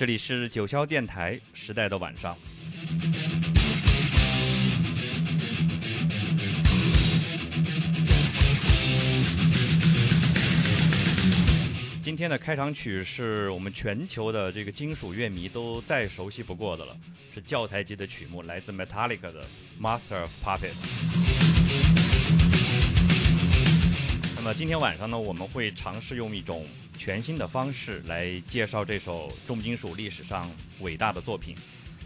这里是九霄电台时代的晚上。今天的开场曲是我们全球的这个金属乐迷都再熟悉不过的了，是教材级的曲目，来自 Metallica 的《Master of Puppets》。那么今天晚上呢，我们会尝试用一种全新的方式来介绍这首重金属历史上伟大的作品。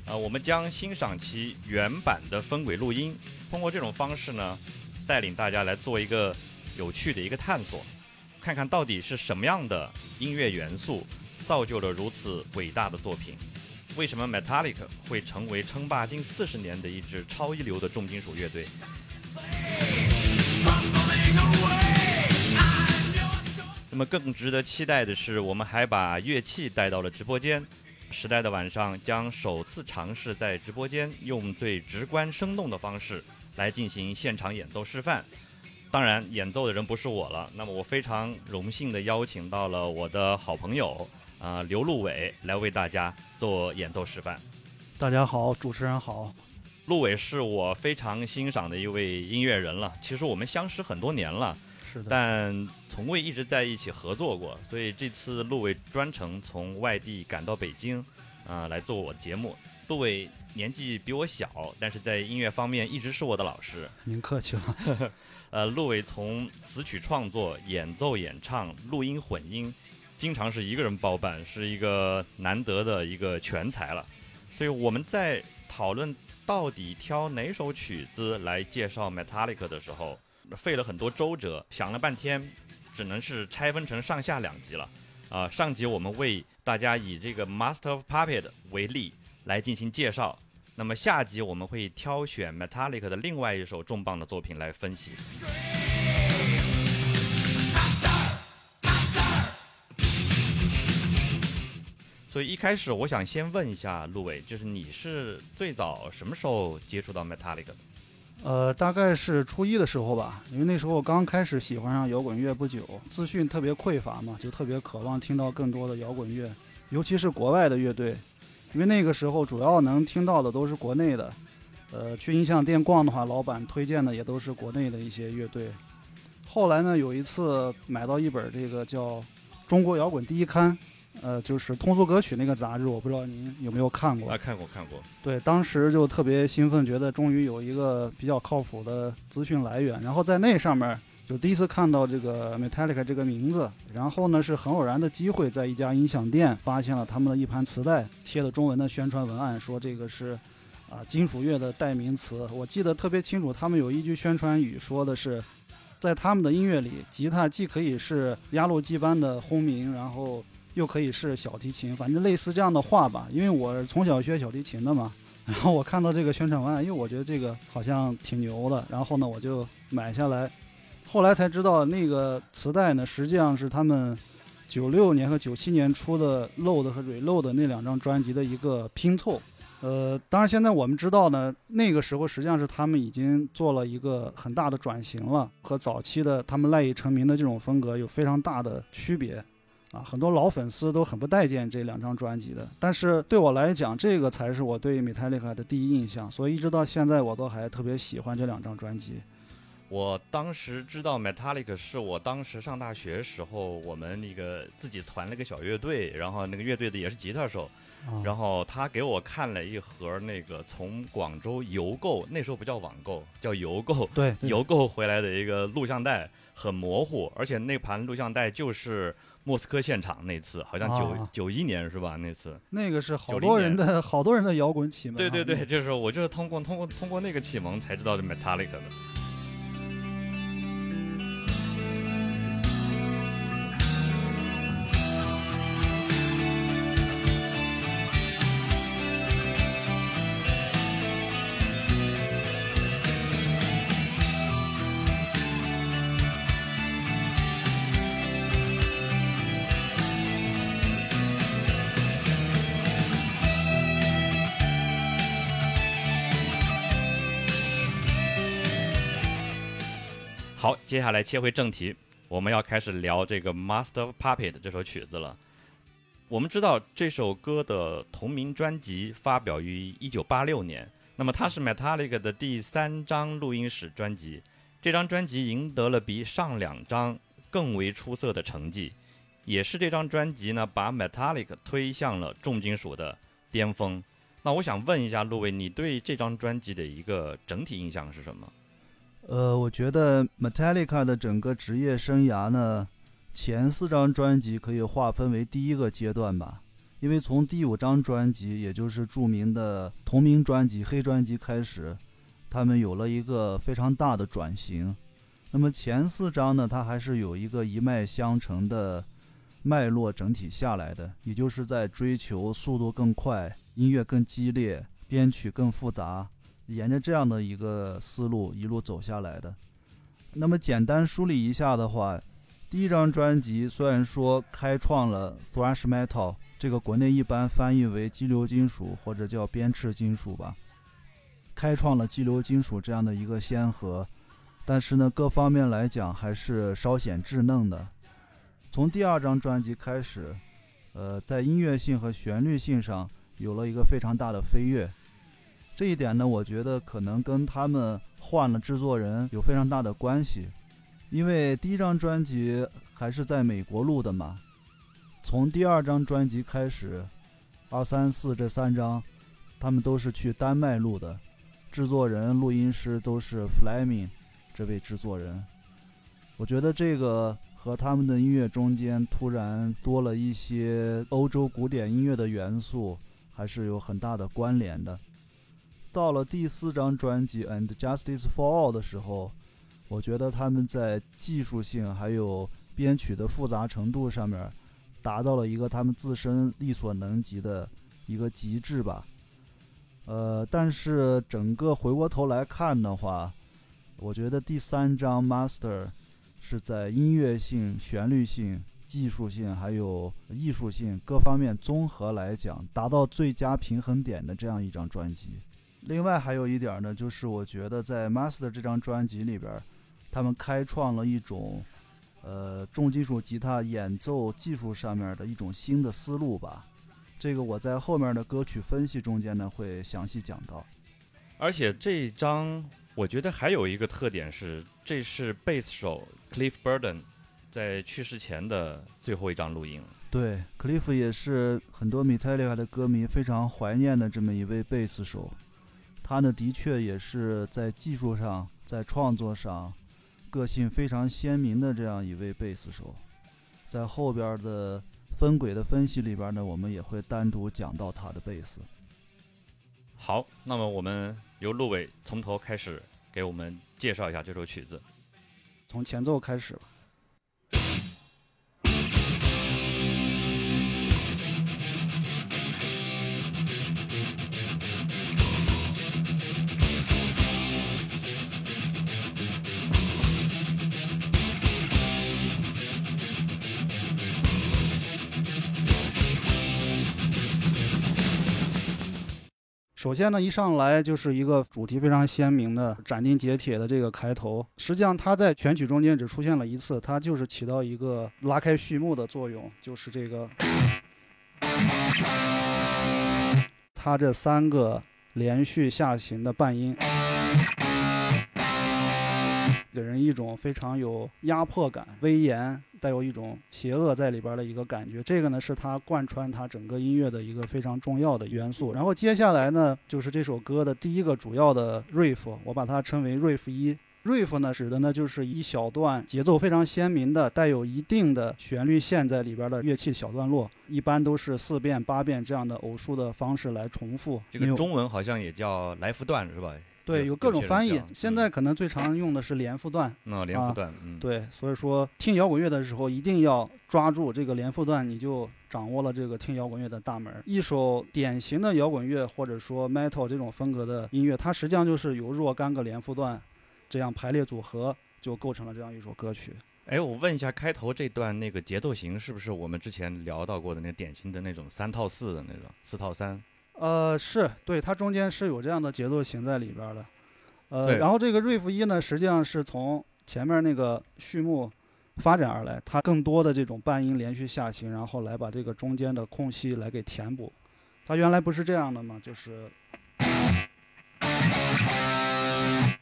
呃，我们将欣赏其原版的分轨录音，通过这种方式呢，带领大家来做一个有趣的一个探索，看看到底是什么样的音乐元素造就了如此伟大的作品。为什么 Metallica 会成为称霸近四十年的一支超一流的重金属乐队？那么更值得期待的是，我们还把乐器带到了直播间。时代的晚上将首次尝试在直播间用最直观生动的方式来进行现场演奏示范。当然，演奏的人不是我了。那么我非常荣幸地邀请到了我的好朋友啊刘路伟来为大家做演奏示范。大家好，主持人好。陆伟是我非常欣赏的一位音乐人了。其实我们相识很多年了。是的但从未一直在一起合作过，所以这次陆伟专程从外地赶到北京，啊，来做我的节目。陆伟年纪比我小，但是在音乐方面一直是我的老师。您客气了。呃，陆伟从词曲创作、演奏、演唱、录音、混音，经常是一个人包办，是一个难得的一个全才了。所以我们在讨论到底挑哪首曲子来介绍 Metallica 的时候。费了很多周折，想了半天，只能是拆分成上下两集了。啊，上集我们为大家以这个 Master of Puppet 为例来进行介绍，那么下集我们会挑选 Metallica 的另外一首重磅的作品来分析。所以一开始我想先问一下陆伟，就是你是最早什么时候接触到 Metallica 的？呃，大概是初一的时候吧，因为那时候刚开始喜欢上摇滚乐不久，资讯特别匮乏嘛，就特别渴望听到更多的摇滚乐，尤其是国外的乐队，因为那个时候主要能听到的都是国内的。呃，去音像店逛的话，老板推荐的也都是国内的一些乐队。后来呢，有一次买到一本这个叫《中国摇滚第一刊》。呃，就是通俗歌曲那个杂志，我不知道您有没有看过。啊，看过看过。对，当时就特别兴奋，觉得终于有一个比较靠谱的资讯来源。然后在那上面就第一次看到这个 Metallica 这个名字。然后呢，是很偶然的机会，在一家音响店发现了他们的一盘磁带，贴的中文的宣传文案，说这个是啊金属乐的代名词。我记得特别清楚，他们有一句宣传语说的是，在他们的音乐里，吉他既可以是压路机般的轰鸣，然后。又可以是小提琴，反正类似这样的话吧。因为我从小学小提琴的嘛，然后我看到这个宣传文案，因为我觉得这个好像挺牛的，然后呢我就买下来。后来才知道那个磁带呢，实际上是他们九六年和九七年出的《Load》和《Reload》那两张专辑的一个拼凑。呃，当然现在我们知道呢，那个时候实际上是他们已经做了一个很大的转型了，和早期的他们赖以成名的这种风格有非常大的区别。啊，很多老粉丝都很不待见这两张专辑的，但是对我来讲，这个才是我对 Metallica 的第一印象，所以一直到现在我都还特别喜欢这两张专辑。我当时知道 Metallica 是我当时上大学时候，我们那个自己攒了个小乐队，然后那个乐队的也是吉他手，然后他给我看了一盒那个从广州邮购，那时候不叫网购，叫邮购，对，邮购回来的一个录像带，很模糊，而且那盘录像带就是。莫斯科现场那次好像九九一年是吧？那次那个是好多人的好多人的摇滚启蒙。对对对，就是我就是通过通过通过那个启蒙才知道的 Metallica 的。好，接下来切回正题，我们要开始聊这个《Master Puppet》这首曲子了。我们知道这首歌的同名专辑发表于一九八六年，那么它是 Metallica 的第三张录音室专辑。这张专辑赢得了比上两张更为出色的成绩，也是这张专辑呢把 Metallica 推向了重金属的巅峰。那我想问一下陆伟，你对这张专辑的一个整体印象是什么？呃，我觉得 Metallica 的整个职业生涯呢。前四张专辑可以划分为第一个阶段吧，因为从第五张专辑，也就是著名的同名专辑《黑专辑》开始，他们有了一个非常大的转型。那么前四张呢，它还是有一个一脉相承的脉络整体下来的，也就是在追求速度更快、音乐更激烈、编曲更复杂，沿着这样的一个思路一路走下来的。那么简单梳理一下的话。第一张专辑虽然说开创了 thrash metal，这个国内一般翻译为激流金属或者叫鞭笞金属吧，开创了激流金属这样的一个先河，但是呢，各方面来讲还是稍显稚嫩的。从第二张专辑开始，呃，在音乐性和旋律性上有了一个非常大的飞跃。这一点呢，我觉得可能跟他们换了制作人有非常大的关系。因为第一张专辑还是在美国录的嘛，从第二张专辑开始，二三四这三张，他们都是去丹麦录的，制作人、录音师都是 Fleming 这位制作人。我觉得这个和他们的音乐中间突然多了一些欧洲古典音乐的元素，还是有很大的关联的。到了第四张专辑《And Justice for All》的时候。我觉得他们在技术性还有编曲的复杂程度上面，达到了一个他们自身力所能及的一个极致吧。呃，但是整个回过头来看的话，我觉得第三张《Master》是在音乐性、旋律性、技术性还有艺术性各方面综合来讲，达到最佳平衡点的这样一张专辑。另外还有一点呢，就是我觉得在《Master》这张专辑里边。他们开创了一种，呃，重金属吉他演奏技术上面的一种新的思路吧。这个我在后面的歌曲分析中间呢会详细讲到。而且这一张我觉得还有一个特点是，这是贝斯手 Cliff Burden 在去世前的最后一张录音。对，Cliff 也是很多 Metallica 的歌迷非常怀念的这么一位贝斯手。他呢，的确也是在技术上，在创作上。个性非常鲜明的这样一位贝斯手，在后边的分轨的分析里边呢，我们也会单独讲到他的贝斯。好，那么我们由陆伟从头开始给我们介绍一下这首曲子，从前奏开始吧。首先呢，一上来就是一个主题非常鲜明的斩钉截铁的这个开头。实际上，它在全曲中间只出现了一次，它就是起到一个拉开序幕的作用，就是这个，它这三个连续下行的半音。给人一种非常有压迫感、威严，带有一种邪恶在里边的一个感觉。这个呢，是它贯穿他整个音乐的一个非常重要的元素。然后接下来呢，就是这首歌的第一个主要的 riff，我把它称为 riff 一。riff 呢，指的呢就是一小段节奏非常鲜明的、带有一定的旋律线在里边的乐器小段落，一般都是四遍、八遍这样的偶数的方式来重复。这个中文好像也叫来福段，是吧？对，有各种翻译。现在可能最常用的是连复段。那连复段，嗯，对，所以说听摇滚乐的时候一定要抓住这个连复段，你就掌握了这个听摇滚乐的大门。一首典型的摇滚乐或者说 metal 这种风格的音乐，它实际上就是由若干个连复段这样排列组合，就构成了这样一首歌曲。哎，我问一下，开头这段那个节奏型是不是我们之前聊到过的那典型的那种三套四的那种四套三？呃，是对，它中间是有这样的节奏型在里边的，呃，然后这个 riff 一呢，实际上是从前面那个序幕发展而来，它更多的这种半音连续下行，然后来把这个中间的空隙来给填补。它原来不是这样的嘛，就是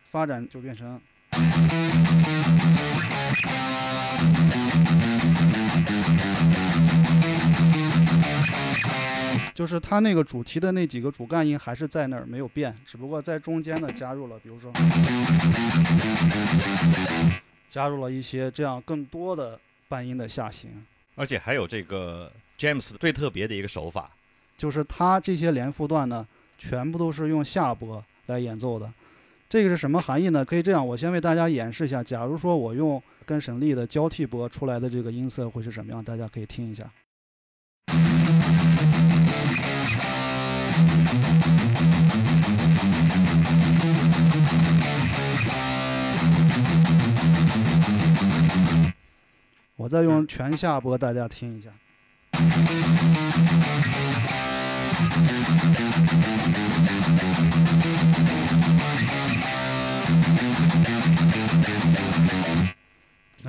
发展就变成。就是它那个主题的那几个主干音还是在那儿没有变，只不过在中间呢加入了，比如说加入了一些这样更多的半音的下行，而且还有这个 James 最特别的一个手法，就是它这些连复段呢全部都是用下拨来演奏的。这个是什么含义呢？可以这样，我先为大家演示一下。假如说我用跟沈力的交替拨出来的这个音色会是什么样？大家可以听一下。我再用全下播，大家听一下。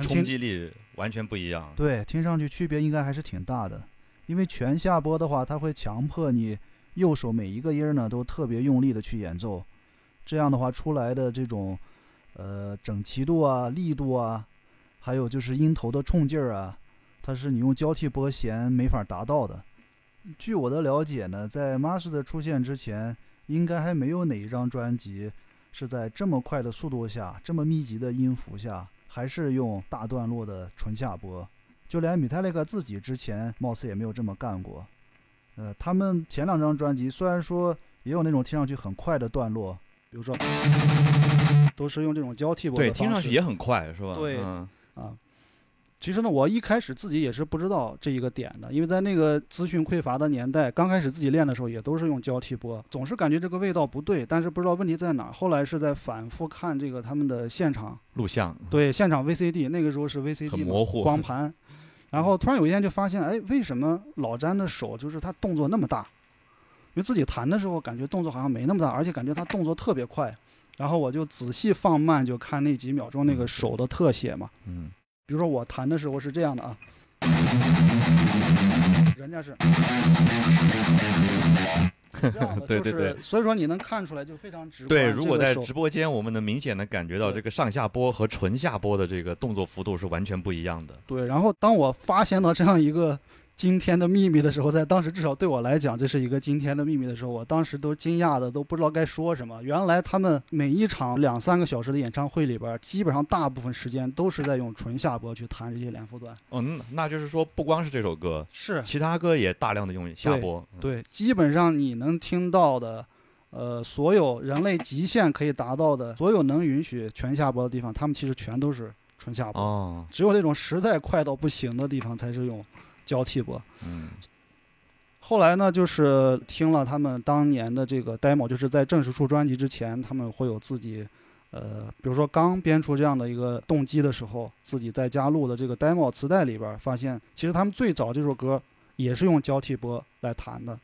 冲击力完全不一样。对，听上去区别应该还是挺大的。因为全下拨的话，它会强迫你右手每一个音呢都特别用力的去演奏，这样的话出来的这种呃整齐度啊、力度啊，还有就是音头的冲劲儿啊，它是你用交替拨弦没法达到的。据我的了解呢，在 Master 出现之前，应该还没有哪一张专辑是在这么快的速度下、这么密集的音符下，还是用大段落的纯下拨。就连米泰利克自己之前貌似也没有这么干过。呃，他们前两张专辑虽然说也有那种听上去很快的段落，比如说都是用这种交替拨，对，听上去也很快，是吧？对，啊。其实呢，我一开始自己也是不知道这一个点的，因为在那个资讯匮乏的年代，刚开始自己练的时候也都是用交替拨，总是感觉这个味道不对，但是不知道问题在哪。后来是在反复看这个他们的现场录像，对，现场 VCD，那个时候是 VCD 模糊光盘，然后突然有一天就发现，哎，为什么老詹的手就是他动作那么大？因为自己弹的时候感觉动作好像没那么大，而且感觉他动作特别快。然后我就仔细放慢，就看那几秒钟那个手的特写嘛。嗯。比如说我弹的时候是这样的啊，人家是 对对对，所以说你能看出来就非常直观。对，如果在直播间，我们能明显的感觉到这个上下拨和纯下拨的这个动作幅度是完全不一样的。对，然后当我发现到这样一个。今天的秘密的时候，在当时至少对我来讲，这是一个今天的秘密的时候，我当时都惊讶的都不知道该说什么。原来他们每一场两三个小时的演唱会里边，基本上大部分时间都是在用纯下播去弹这些连复段。嗯，那就是说不光是这首歌，是其他歌也大量的用下播。对，基本上你能听到的，呃，所有人类极限可以达到的，所有能允许全下播的地方，他们其实全都是纯下播。哦，只有那种实在快到不行的地方才是用。交替拨，嗯，后来呢，就是听了他们当年的这个 demo，就是在正式出专辑之前，他们会有自己，呃，比如说刚编出这样的一个动机的时候，自己在家录的这个 demo 磁带里边，发现其实他们最早这首歌也是用交替拨来弹的，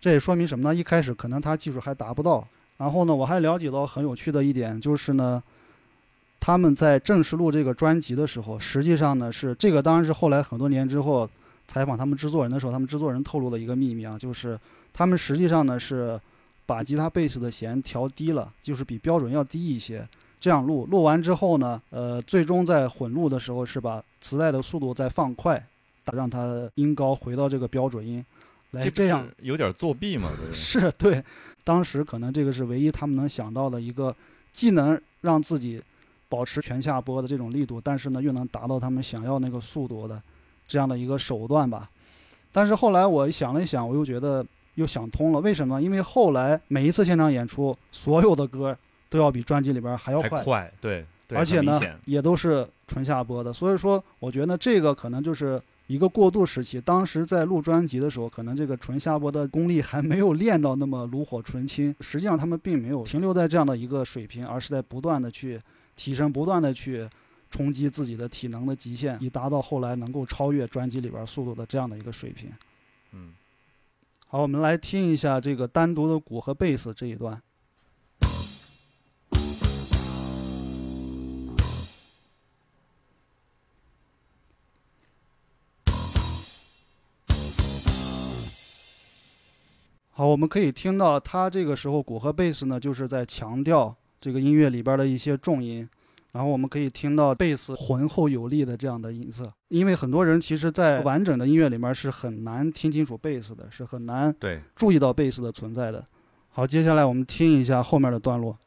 这也说明什么呢？一开始可能他技术还达不到。然后呢，我还了解到很有趣的一点，就是呢。他们在正式录这个专辑的时候，实际上呢是这个，当然是后来很多年之后采访他们制作人的时候，他们制作人透露了一个秘密啊，就是他们实际上呢是把吉他、贝斯的弦调低了，就是比标准要低一些，这样录。录完之后呢，呃，最终在混录的时候是把磁带的速度再放快，让它音高回到这个标准音，来这样有点作弊嘛？是对，当时可能这个是唯一他们能想到的一个，既能让自己。保持全下拨的这种力度，但是呢，又能达到他们想要那个速度的这样的一个手段吧。但是后来我想了一想，我又觉得又想通了。为什么？因为后来每一次现场演出，所有的歌都要比专辑里边还要快，快，对，而且呢，也都是纯下播的。所以说，我觉得这个可能就是一个过渡时期。当时在录专辑的时候，可能这个纯下播的功力还没有练到那么炉火纯青。实际上，他们并没有停留在这样的一个水平，而是在不断的去。提升，不断的去冲击自己的体能的极限，以达到后来能够超越专辑里边速度的这样的一个水平。嗯。好，我们来听一下这个单独的鼓和贝斯这一段。好，我们可以听到他这个时候鼓和贝斯呢，就是在强调这个音乐里边的一些重音。然后我们可以听到贝斯浑厚有力的这样的音色，因为很多人其实，在完整的音乐里面是很难听清楚贝斯的，是很难对注意到贝斯的存在的。好，接下来我们听一下后面的段落。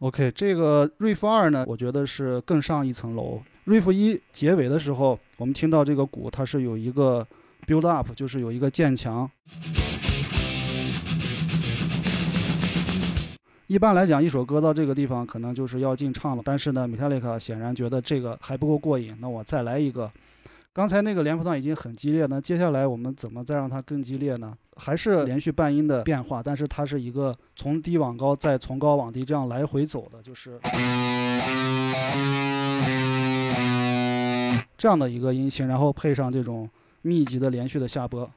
OK，这个 riff 二呢，我觉得是更上一层楼。riff 一结尾的时候，我们听到这个鼓它是有一个 build up，就是有一个渐强。一般来讲，一首歌到这个地方可能就是要进唱了，但是呢，Metallica 显然觉得这个还不够过瘾，那我再来一个。刚才那个连复段已经很激烈，那接下来我们怎么再让它更激烈呢？还是连续半音的变化，但是它是一个从低往高，再从高往低这样来回走的，就是这样的一个音型，然后配上这种密集的连续的下拨。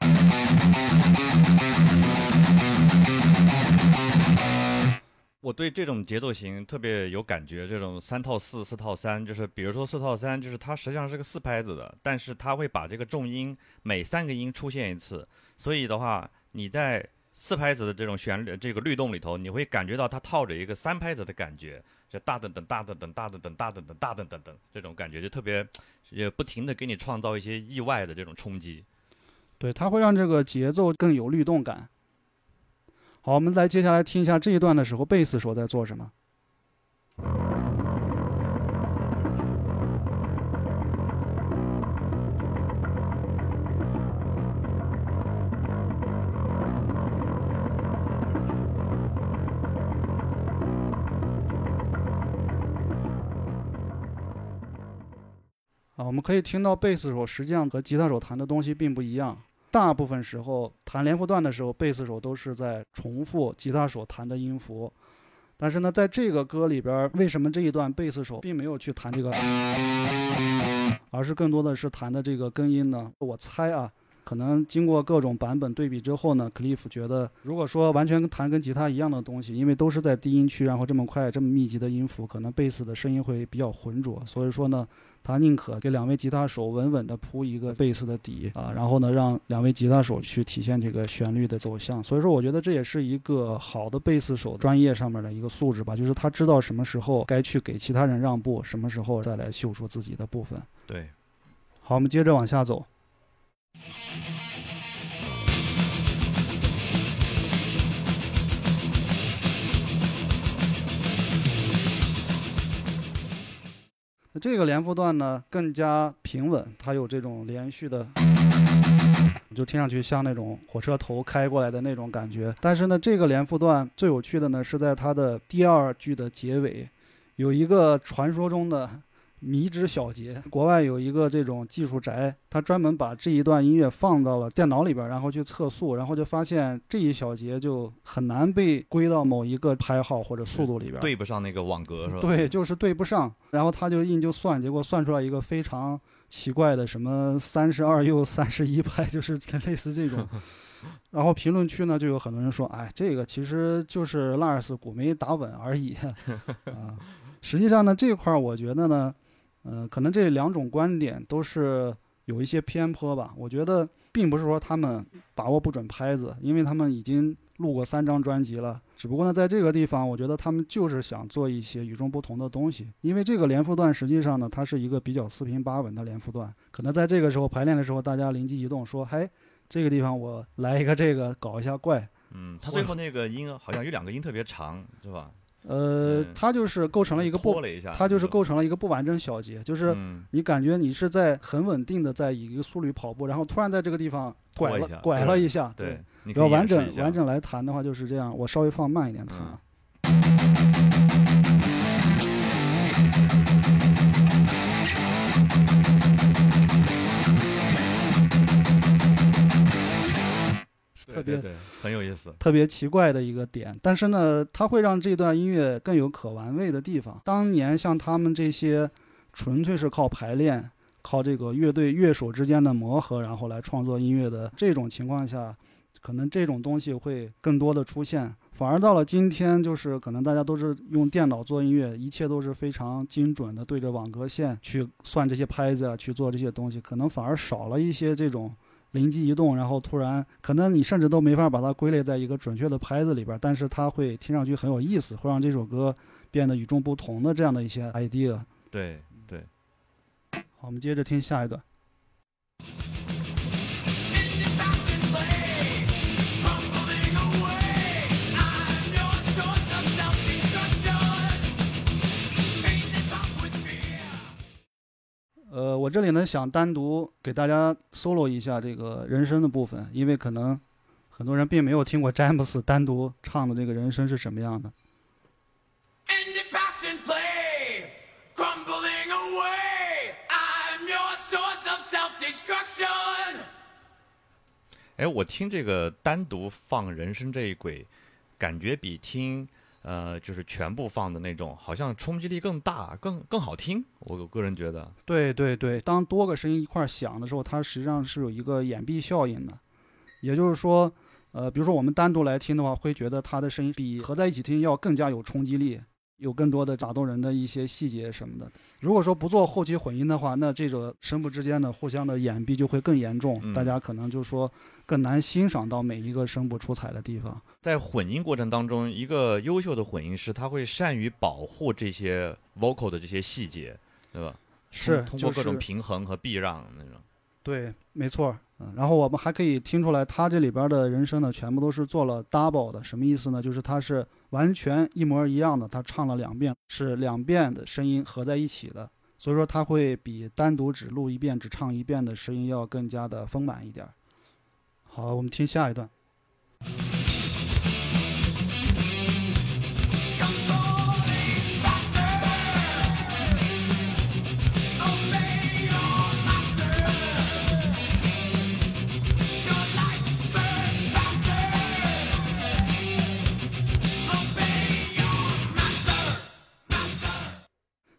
我对这种节奏型特别有感觉，这种三套四、四套三，就是比如说四套三，就是它实际上是个四拍子的，但是它会把这个重音每三个音出现一次，所以的话，你在四拍子的这种旋律这个律动里头，你会感觉到它套着一个三拍子的感觉，就大等等大等等大等等大等等大等等等这种感觉，就特别也不停的给你创造一些意外的这种冲击。对，它会让这个节奏更有律动感。好，我们来接下来听一下这一段的时候，贝斯手在做什么。啊，我们可以听到贝斯手实际上和吉他手弹的东西并不一样。大部分时候弹连复段的时候，贝斯手都是在重复吉他手弹的音符。但是呢，在这个歌里边，为什么这一段贝斯手并没有去弹这个，而是更多的是弹的这个根音呢？我猜啊，可能经过各种版本对比之后呢，克利夫觉得，如果说完全弹跟吉他一样的东西，因为都是在低音区，然后这么快、这么密集的音符，可能贝斯的声音会比较浑浊，所以说呢。他宁可给两位吉他手稳稳地铺一个贝斯的底啊，然后呢，让两位吉他手去体现这个旋律的走向。所以说，我觉得这也是一个好的贝斯手专业上面的一个素质吧，就是他知道什么时候该去给其他人让步，什么时候再来秀出自己的部分。对，好，我们接着往下走。那这个连复段呢更加平稳，它有这种连续的，就听上去像那种火车头开过来的那种感觉。但是呢，这个连复段最有趣的呢是在它的第二句的结尾，有一个传说中的。迷之小节，国外有一个这种技术宅，他专门把这一段音乐放到了电脑里边，然后去测速，然后就发现这一小节就很难被归到某一个拍号或者速度里边，对不上那个网格是吧？对，就是对不上。然后他就硬就算，结果算出来一个非常奇怪的什么三十二又三十一拍，就是 类似这种。然后评论区呢就有很多人说，哎，这个其实就是拉尔斯鼓没打稳而已 啊。实际上呢，这块儿我觉得呢。嗯，可能这两种观点都是有一些偏颇吧。我觉得并不是说他们把握不准拍子，因为他们已经录过三张专辑了。只不过呢，在这个地方，我觉得他们就是想做一些与众不同的东西。因为这个连复段实际上呢，它是一个比较四平八稳的连复段。可能在这个时候排练的时候，大家灵机一动说：“嘿，这个地方我来一个这个，搞一下怪。”嗯，他最后那个音好像有两个音特别长，是吧？呃，它就是构成了一个不，它就是构成了一个不完整小节，就是你感觉你是在很稳定的在一个速率跑步，然后突然在这个地方拐了拐了一下，对，要完整完整来弹的话就是这样，我稍微放慢一点弹。特特别对对很有意思。特别奇怪的一个点，但是呢，它会让这段音乐更有可玩味的地方。当年像他们这些纯粹是靠排练、靠这个乐队乐手之间的磨合，然后来创作音乐的这种情况下，可能这种东西会更多的出现。反而到了今天，就是可能大家都是用电脑做音乐，一切都是非常精准的，对着网格线去算这些拍子啊，去做这些东西，可能反而少了一些这种。灵机一动，然后突然，可能你甚至都没法把它归类在一个准确的拍子里边，但是它会听上去很有意思，会让这首歌变得与众不同的这样的一些 idea。对对。好，我们接着听下一段。呃，我这里呢想单独给大家 solo 一下这个人声的部分，因为可能很多人并没有听过詹姆斯单独唱的这个人声是什么样的。哎，我听这个单独放人声这一轨，感觉比听。呃，就是全部放的那种，好像冲击力更大，更更好听。我个人觉得，对对对，当多个声音一块响的时候，它实际上是有一个掩蔽效应的。也就是说，呃，比如说我们单独来听的话，会觉得它的声音比合在一起听要更加有冲击力。有更多的打动人的一些细节什么的。如果说不做后期混音的话，那这个声部之间的互相的掩蔽就会更严重，大家可能就说更难欣赏到每一个声部出彩的地方。在混音过程当中，一个优秀的混音师他会善于保护这些 vocal 的这些细节，对吧？是通过各种平衡和避让那种。对，没错。嗯，然后我们还可以听出来，他这里边的人声呢，全部都是做了 double 的，什么意思呢？就是他是完全一模一样的，他唱了两遍，是两遍的声音合在一起的，所以说他会比单独只录一遍、只唱一遍的声音要更加的丰满一点。好，我们听下一段。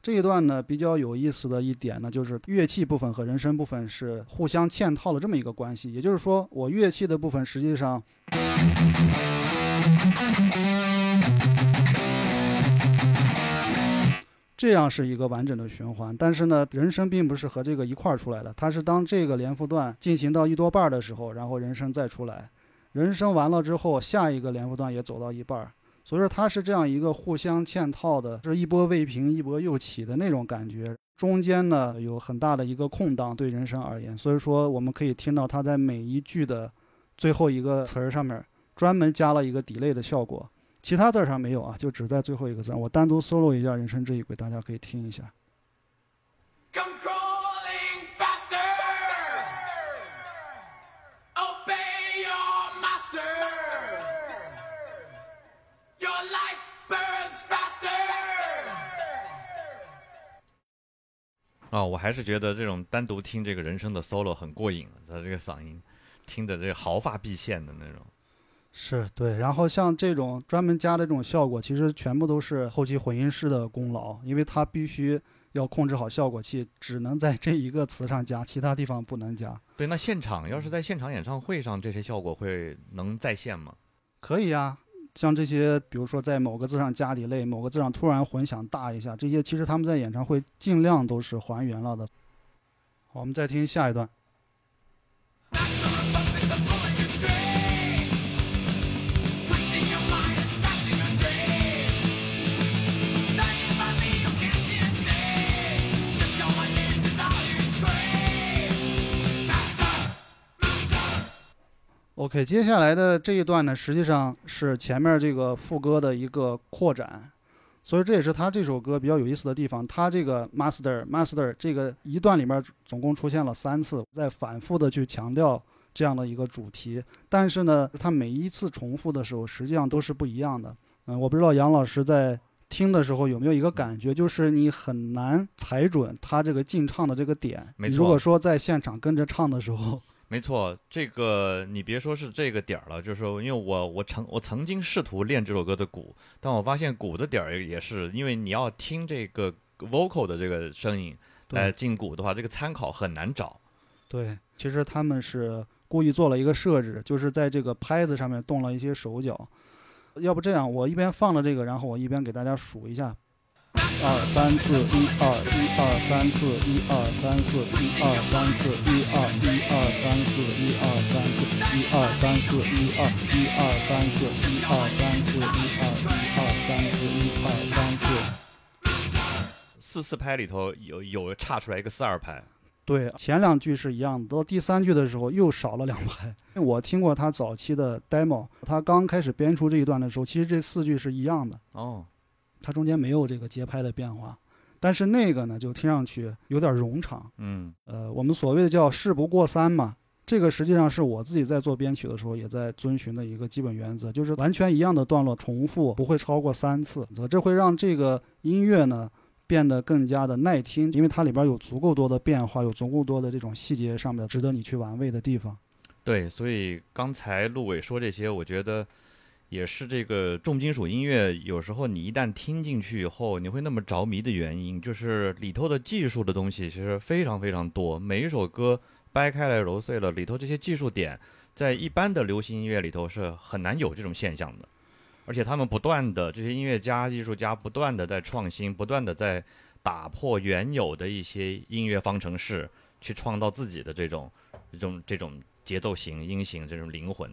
这一段呢比较有意思的一点呢，就是乐器部分和人声部分是互相嵌套的这么一个关系。也就是说，我乐器的部分实际上这样是一个完整的循环，但是呢，人声并不是和这个一块儿出来的，它是当这个连复段进行到一多半儿的时候，然后人声再出来，人声完了之后，下一个连复段也走到一半儿。所以说它是这样一个互相嵌套的，是一波未平一波又起的那种感觉。中间呢有很大的一个空档，对人生而言。所以说我们可以听到它在每一句的最后一个词儿上面专门加了一个 delay 的效果，其他字儿上没有啊，就只在最后一个字。我单独 solo 一下人生这一轨，大家可以听一下。啊，我还是觉得这种单独听这个人声的 solo 很过瘾，他这个嗓音听的这个毫发毕现的那种。是对，然后像这种专门加的这种效果，其实全部都是后期混音师的功劳，因为他必须要控制好效果器，只能在这一个词上加，其他地方不能加。对，那现场要是在现场演唱会上，这些效果会能再现吗？可以啊。像这些，比如说在某个字上加底类某个字上突然混响大一下，这些其实他们在演唱会尽量都是还原了的。好，我们再听下一段。OK，接下来的这一段呢，实际上是前面这个副歌的一个扩展，所以这也是他这首歌比较有意思的地方。他这个 master master 这个一段里面总共出现了三次，在反复的去强调这样的一个主题，但是呢，他每一次重复的时候，实际上都是不一样的。嗯，我不知道杨老师在听的时候有没有一个感觉，就是你很难踩准他这个进唱的这个点。没错。如果说在现场跟着唱的时候。没错，这个你别说是这个点儿了，就是说，因为我我曾我曾经试图练这首歌的鼓，但我发现鼓的点儿也是，因为你要听这个 vocal 的这个声音来对进鼓的话，这个参考很难找。对，其实他们是故意做了一个设置，就是在这个拍子上面动了一些手脚。要不这样，我一边放了这个，然后我一边给大家数一下：二三四，一二一二三四，一二三四，一二三四，一二一二三四，一二三四，一二三四，一二一二三四，一二三四，一二一二三四，一二三四。四四拍里头有有差出来一个四二拍，对，前两句是一样的，到第三句的时候又少了两拍。我听过他早期的 demo，他刚开始编出这一段的时候，其实这四句是一样的，哦，它中间没有这个节拍的变化。但是那个呢，就听上去有点冗长。嗯，呃，我们所谓的叫事不过三嘛，这个实际上是我自己在做编曲的时候也在遵循的一个基本原则，就是完全一样的段落重复不会超过三次，这会让这个音乐呢变得更加的耐听，因为它里边有足够多的变化，有足够多的这种细节上面值得你去玩味的地方。对，所以刚才陆伟说这些，我觉得也是这个重金属音乐有时候你一旦听进去以后，你会那么着迷的原因，就是里头的技术的东西其实非常非常多，每一首歌掰开来揉碎了，里头这些技术点，在一般的流行音乐里头是很难有这种现象的，而且他们不断的这些音乐家、艺术家不断的在创新，不断的在打破原有的一些音乐方程式，去创造自己的这种这种这种节奏型、音型这种灵魂。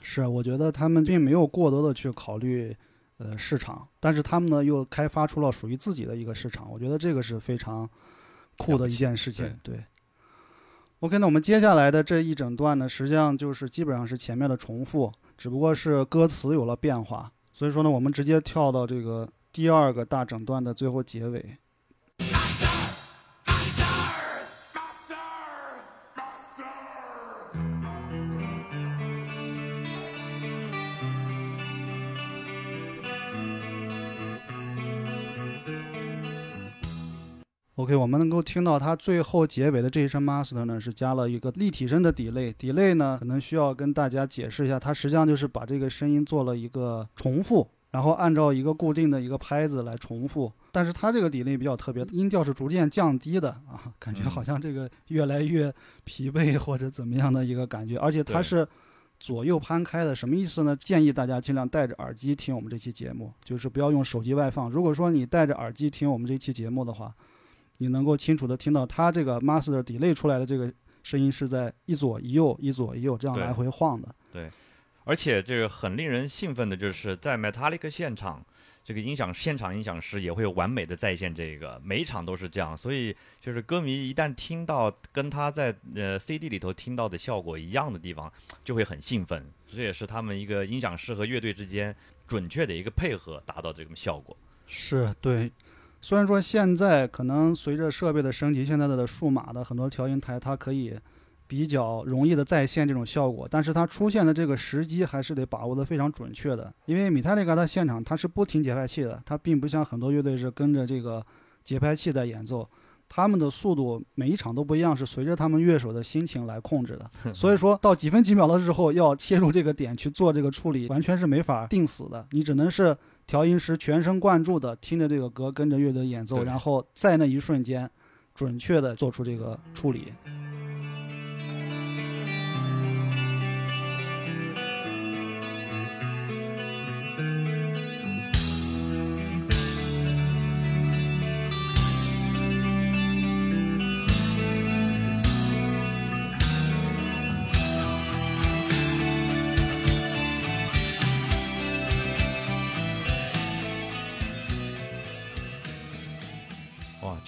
是，我觉得他们并没有过多的去考虑呃市场，但是他们呢又开发出了属于自己的一个市场，我觉得这个是非常酷的一件事情。对。OK，那我们接下来的这一整段呢，实际上就是基本上是前面的重复，只不过是歌词有了变化。所以说呢，我们直接跳到这个第二个大整段的最后结尾。OK，我们能够听到它最后结尾的这一声 master 呢，是加了一个立体声的 delay。delay 呢，可能需要跟大家解释一下，它实际上就是把这个声音做了一个重复，然后按照一个固定的一个拍子来重复。但是它这个 delay 比较特别，音调是逐渐降低的啊，感觉好像这个越来越疲惫或者怎么样的一个感觉，而且它是。左右攀开的什么意思呢？建议大家尽量戴着耳机听我们这期节目，就是不要用手机外放。如果说你戴着耳机听我们这期节目的话，你能够清楚的听到它这个 master delay 出来的这个声音是在一左一右、一左一右这样来回晃的。对而且这个很令人兴奋的就是在 Metallica 现场，这个音响现场音响师也会完美的再现这个，每一场都是这样，所以就是歌迷一旦听到跟他在呃 CD 里头听到的效果一样的地方，就会很兴奋。这也是他们一个音响师和乐队之间准确的一个配合，达到这种效果。是对。虽然说现在可能随着设备的升级，现在的数码的很多调音台它可以比较容易的再现这种效果，但是它出现的这个时机还是得把握的非常准确的。因为米泰利卡的现场它是不听节拍器的，它并不像很多乐队是跟着这个节拍器在演奏，他们的速度每一场都不一样，是随着他们乐手的心情来控制的。所以说到几分几秒的时候要切入这个点去做这个处理，完全是没法定死的，你只能是调音师全神贯注的听着这个歌，跟着乐队演奏，然后在那一瞬间准确的做出这个处理。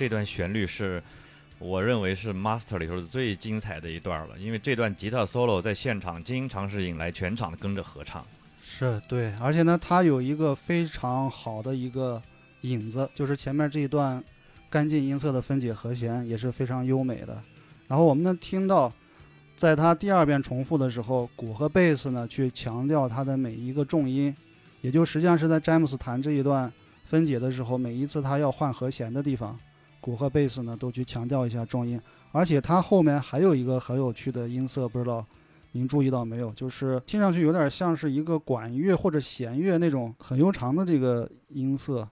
这段旋律是我认为是 Master 里头最精彩的一段了，因为这段吉他 solo 在现场经常是引来全场的跟着合唱。是对，而且呢，它有一个非常好的一个影子，就是前面这一段干净音色的分解和弦也是非常优美的。然后我们能听到，在它第二遍重复的时候，鼓和贝斯呢去强调它的每一个重音，也就实际上是在詹姆斯弹这一段分解的时候，每一次他要换和弦的地方，鼓和贝斯呢都去强调一下重音，而且它后面还有一个很有趣的音色，不知道您注意到没有？就是听上去有点像是一个管乐或者弦乐那种很悠长的这个音色。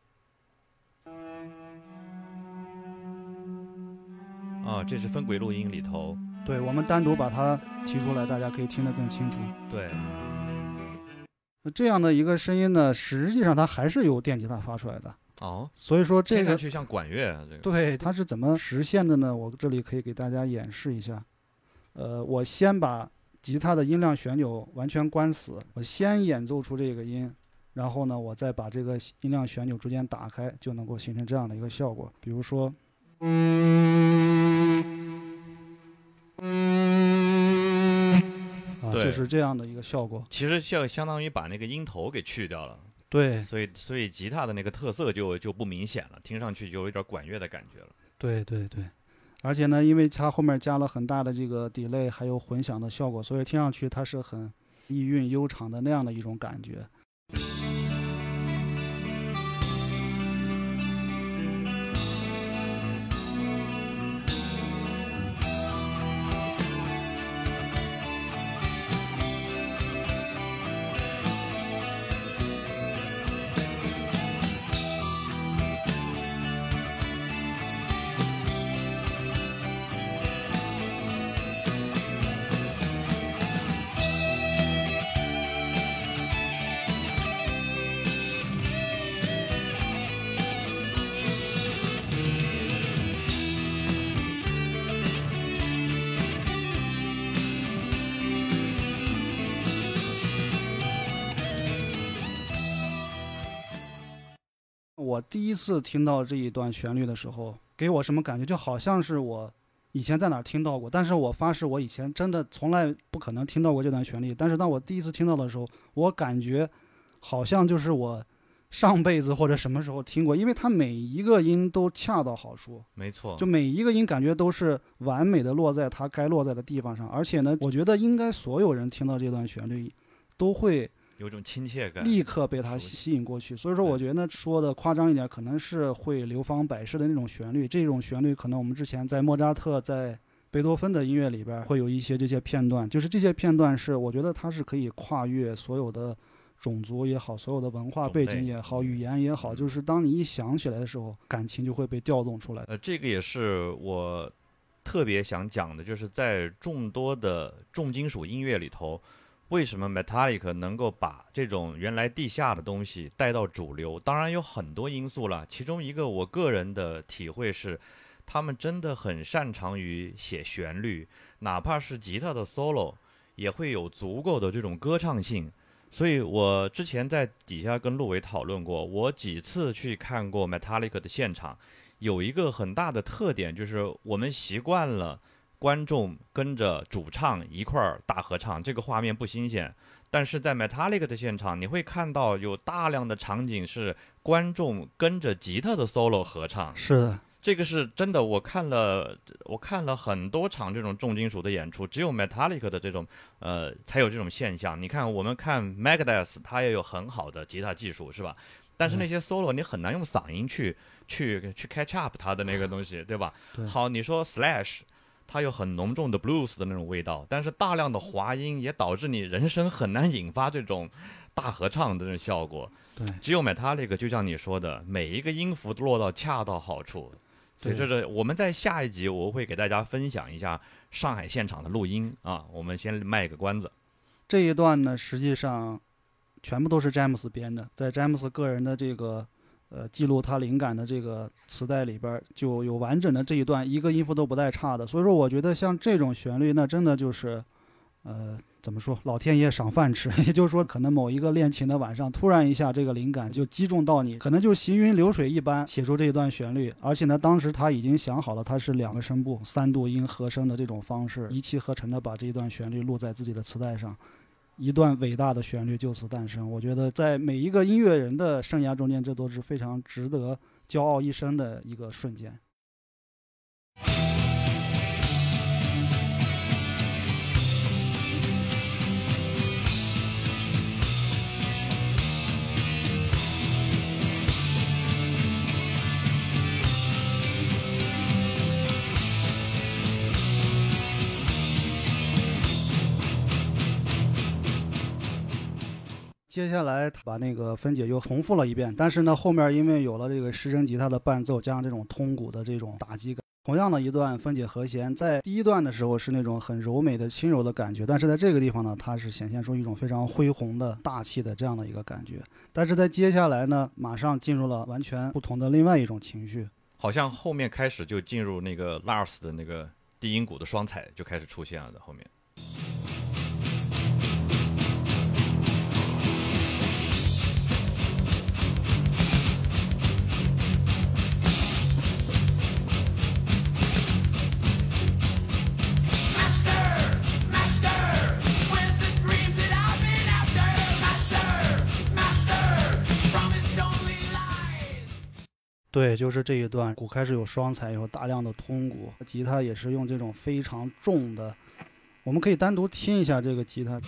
啊，这是分轨录音里头，对，我们单独把它提出来，大家可以听得更清楚。对，那这样的一个声音呢，实际上它还是由电吉他发出来的。哦，所以说这个去像管乐啊，这个对它是怎么实现的呢？我这里可以给大家演示一下。呃，我先把吉他的音量旋钮完全关死，我先演奏出这个音，然后呢，我再把这个音量旋钮逐渐打开，就能够形成这样的一个效果。比如说。啊，就是这样的一个效果。其实就相当于把那个音头给去掉了，对所以所以吉他的那个特色就就不明显了，听上去就有点管乐的感觉了。对对对，而且呢，因为它后面加了很大的这个 delay 还有混响的效果，所以听上去它是很意韵悠长的那样的一种感觉。我第一次听到这一段旋律的时候，给我什么感觉？就好像是我以前在哪儿听到过，但是我发誓我以前真的从来不可能听到过这段旋律。但是当我第一次听到的时候，我感觉好像就是我上辈子或者什么时候听过，因为它每一个音都恰到好处，没错，就每一个音感觉都是完美的落在它该落在的地方上。而且呢，我觉得应该所有人听到这段旋律都会有种亲切感。立刻被它熟悉吸引过去。所以说，我觉得说的夸张一点，可能是会流芳百世的那种旋律。这种旋律，可能我们之前在莫扎特、在贝多芬的音乐里边会有一些这些片段，就是这些片段是我觉得它是可以跨越所有的种族也好，所有的文化背景也好，语言也好，嗯就是当你一想起来的时候，感情就会被调动出来。呃，这个也是我特别想讲的，就是在众多的重金属音乐里头，为什么 Metallica 能够把这种原来地下的东西带到主流？当然有很多因素了，其中一个我个人的体会是，他们真的很擅长于写旋律，哪怕是吉他的 solo，也会有足够的这种歌唱性。所以我之前在底下跟陆伟讨论过，我几次去看过 Metallica 的现场，有一个很大的特点，就是我们习惯了观众跟着主唱一块儿大合唱，这个画面不新鲜。但是在 Metallica 的现场，你会看到有大量的场景是观众跟着吉他的 solo 合唱，是的，这个是真的。我看了，我看了很多场这种重金属的演出，只有 Metallica 的这种呃才有这种现象。你看，我们看 Megadeth，它也有很好的吉他技术，是吧？但是那些 solo 你很难用嗓音去去去 catch up 它的那个东西，对吧？对好，你说 Slash，它有很浓重的 blues 的那种味道，但是大量的滑音也导致你人声很难引发这种大合唱的这种效果。对，只有 Metallica 就像你说的，每一个音符都落到恰到好处。所以这是我们在下一集我会给大家分享一下上海现场的录音啊，我们先卖个关子。这一段呢，实际上全部都是詹姆斯编的，在詹姆斯个人的这个呃记录他灵感的这个磁带里边就有完整的这一段，一个音符都不带差的。所以说，我觉得像这种旋律，那真的就是呃怎么说，老天爷赏饭吃。也就是说，可能某一个练琴的晚上，突然一下这个灵感就击中到你，可能就行云流水一般写出这一段旋律。而且呢，当时他已经想好了，他是两个声部、三度音和声的这种方式，一气呵成的把这一段旋律录在自己的磁带上。一段伟大的旋律就此诞生。我觉得在每一个音乐人的生涯中间，这都是非常值得骄傲一生的一个瞬间。接下来他把那个分解又重复了一遍，但是呢，后面因为有了这个失真吉他的伴奏，加上这种通鼓的这种打击感，同样的一段分解和弦，在第一段的时候是那种很柔美的轻柔的感觉，但是在这个地方呢，它是显现出一种非常恢宏的大气的这样的一个感觉，但是在接下来呢，马上进入了完全不同的另外一种情绪，好像后面开始就进入那个 Lars 的那个低音鼓的双踩就开始出现了，在后面。对，就是这一段，鼓开始有双踩，有大量的通鼓，吉他也是用这种非常重的，我们可以单独听一下这个吉他，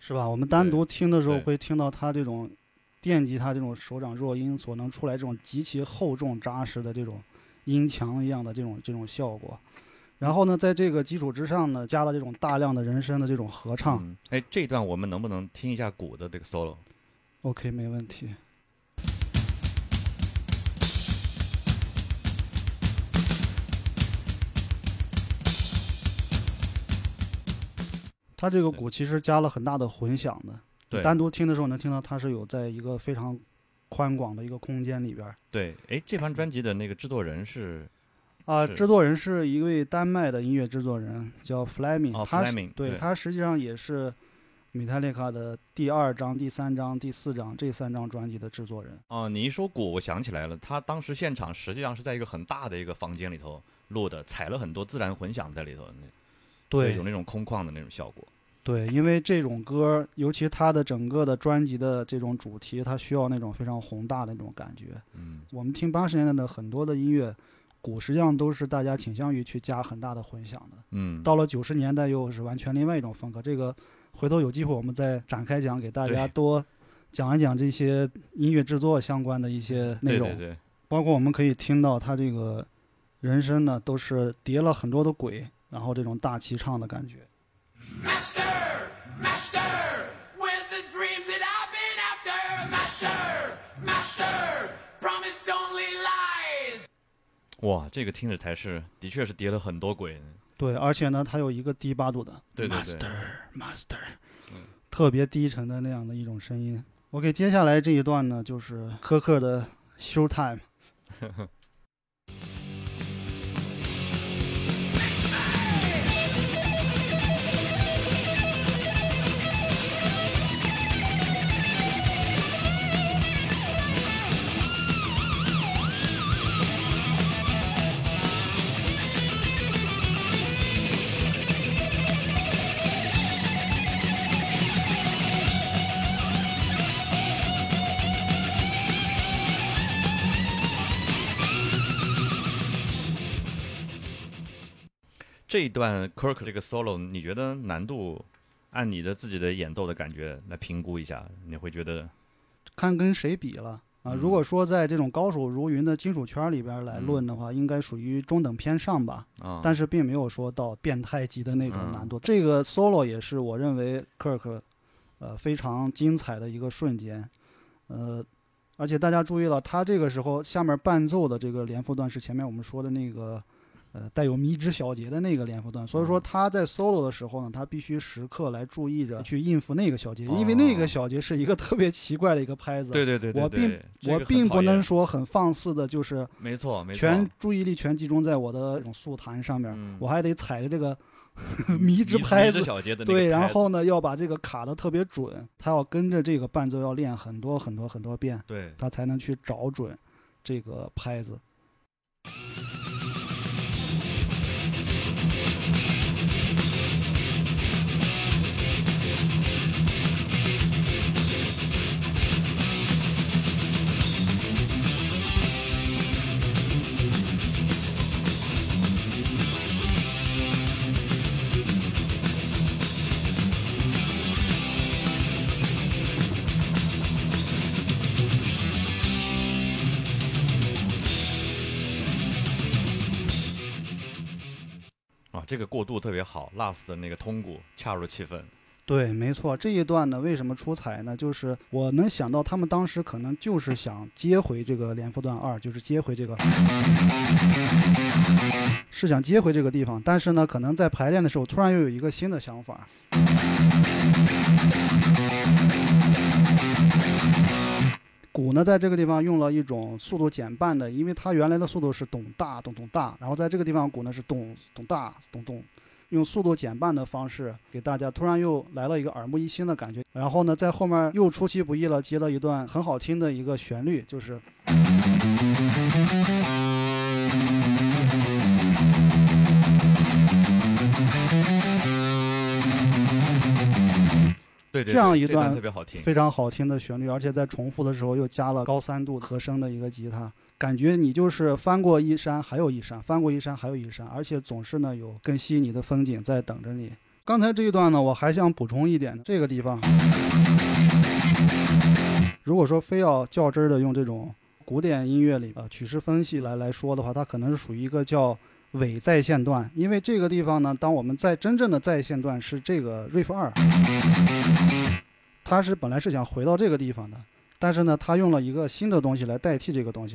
是吧？我们单独听的时候会听到它这种电吉他这种手掌弱音所能出来这种极其厚重扎实的这种音墙一样的这种这种效果。然后呢，在这个基础之上呢，加了这种大量的人声的这种合唱。嗯，哎，这一段我们能不能听一下鼓的这个 solo？OK，没问题。它这个鼓其实加了很大的混响的，对单独听的时候能听到它是有在一个非常宽广的一个空间里边。对，哎，这盘专辑的那个制作人是啊、是制作人是一位丹麦的音乐制作人，叫 Fleming，、哦他 Fleming，对对他实际上也是 Metallica 的第二张、第三张、第四张这三张专辑的制作人。哦，你一说鼓，我想起来了，他当时现场实际上是在一个很大的一个房间里头录的，采了很多自然混响在里头，那对有那种空旷的那种效果。对，因为这种歌，尤其它的整个的专辑的这种主题，它需要那种非常宏大的那种感觉。嗯，我们听八十年代的很多的音乐，鼓实际上都是大家倾向于去加很大的混响的。嗯，到了九十年代又是完全另外一种风格。这个回头有机会我们再展开讲，给大家多讲一讲这些音乐制作相关的一些内容。对对对，包括我们可以听到他这个人声呢，都是叠了很多的轨，然后这种大齐唱的感觉。Master, Master, 哇，这个听着才是，的确是叠了很多轨。对，而且呢，它有一个低八度的对对对 master master，、嗯特别低沉的那样的一种声音。OK，接下来这一段呢，就是苛刻的 show time。这一段 Kirk 这个 solo，你觉得难度？按你的自己的演奏的感觉来评估一下，你会觉得看跟谁比了啊。嗯如果说在这种高手如云的金属圈里边来嗯论的话，应该属于中等偏上吧。啊？但是并没有说到变态级的那种嗯难度。这个 solo 也是我认为 Kirk 呃非常精彩的一个瞬间，呃，而且大家注意了，他这个时候下面伴奏的这个连复段是前面我们说的那个。呃，带有迷之小节的那个连复段，所以说嗯。他在 solo 的时候呢，他必须时刻来注意着去应付那个小节，因为那个哦小节是一个特别奇怪的一个拍子。对对对对。我并我并不能说很放肆的，就是没错没错，全注意力全集中在我的这种速弹上面，嗯。我还得踩着这个嗯 迷之拍子，对，然后呢要把这个卡的特别准，他要跟着这个伴奏要练很多很多很多遍，对。他才能去找准这个拍子。这个过渡特别好，，last 的那个通鼓恰如其分。对，没错，这一段呢，为什么出彩呢？就是我能想到他们当时可能就是想接回这个连复段二，就是接回这个，是想接回这个地方，但是呢，可能在排练的时候突然又有一个新的想法。鼓呢，在这个地方用了一种速度减半的，因为它原来的速度是咚大咚咚大，然后在这个地方鼓呢是咚咚大咚咚，用速度减半的方式给大家突然又来了一个耳目一新的感觉。然后呢，在后面又出其不意了，接了一段很好听的一个旋律，就是。对对，这样一段特别好听。非常好听的旋律，而且在重复的时候又加了高三度和声的一个吉他，感觉你就是翻过一山还有一山，翻过一山还有一山，而且总是呢有更吸引你的风景在等着你。刚才这一段呢，我还想补充一点，这个地方，如果说非要较真儿的用这种古典音乐里呃曲式分析来来说的话，它可能是属于一个叫伪在线段，因为这个地方呢，当我们在真正的在线段是这个 riff 二。他是本来是想回到这个地方的，但是呢，他用了一个新的东西来代替这个东西。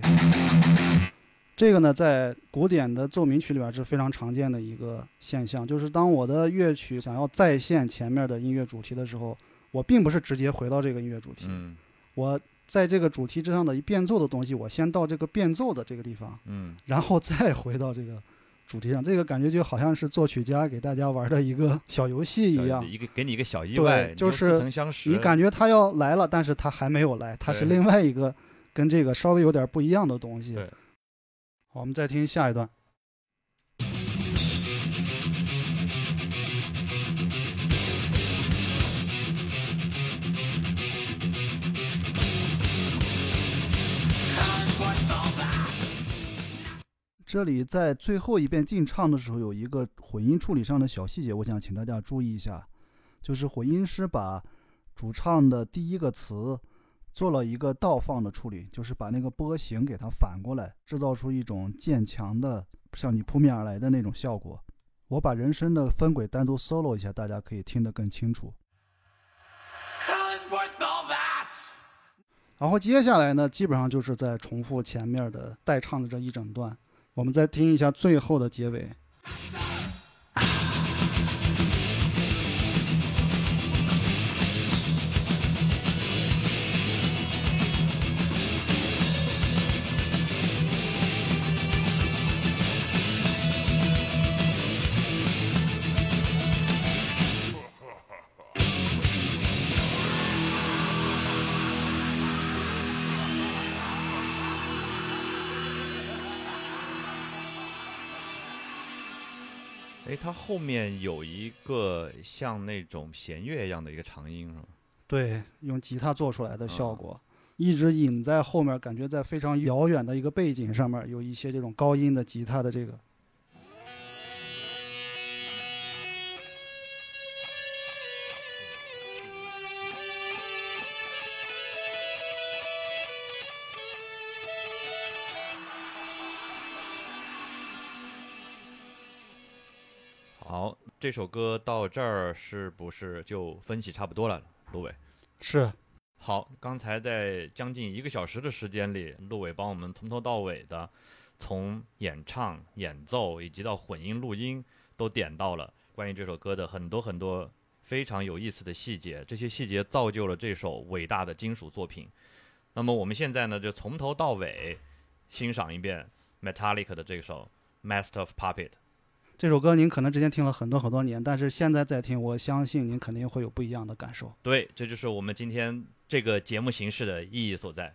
这个呢，在古典的奏鸣曲里边是非常常见的一个现象，就是当我的乐曲想要再现前面的音乐主题的时候，我并不是直接回到这个音乐主题，嗯我在这个主题之上的一变奏的东西，我先到这个变奏的这个地方，嗯，然后再回到这个主题上。这个感觉就好像是作曲家给大家玩的一个小游戏一样。一个给你一个小意对外，你就是似曾相识。你感觉他要来了，但是他还没有来，他是另外一个跟这个稍微有点不一样的东西。对好，我们再听下一段。这里在最后一遍进唱的时候，有一个混音处理上的小细节，我想请大家注意一下，就是混音师把主唱的第一个词做了一个倒放的处理，就是把那个波形给它反过来，制造出一种渐强的向你扑面而来的那种效果。我把人声的分轨单独 solo 一下，大家可以听得更清楚。然后接下来呢，基本上就是在重复前面的带唱的这一整段。我们再听一下最后的结尾。哎，它后面有一个像那种弦乐一样的一个长音，是吗？对，用吉他做出来的效果，一直引在后面，感觉在非常遥远的一个背景上面有一些这种高音的吉他的这个。这首歌到这儿是不是就分析差不多了？陆伟。是，好，刚才在将近一个小时的时间里，陆伟帮我们从头到尾的，从演唱、演奏以及到混音、录音，都点到了关于这首歌的很多很多非常有意思的细节。这些细节造就了这首伟大的金属作品。那么我们现在呢，就从头到尾欣赏一遍 Metallica 的这首《Master of Puppet》。这首歌您可能之前听了很多很多年，但是现在再听，我相信您肯定会有不一样的感受。对，这就是我们今天这个节目形式的意义所在。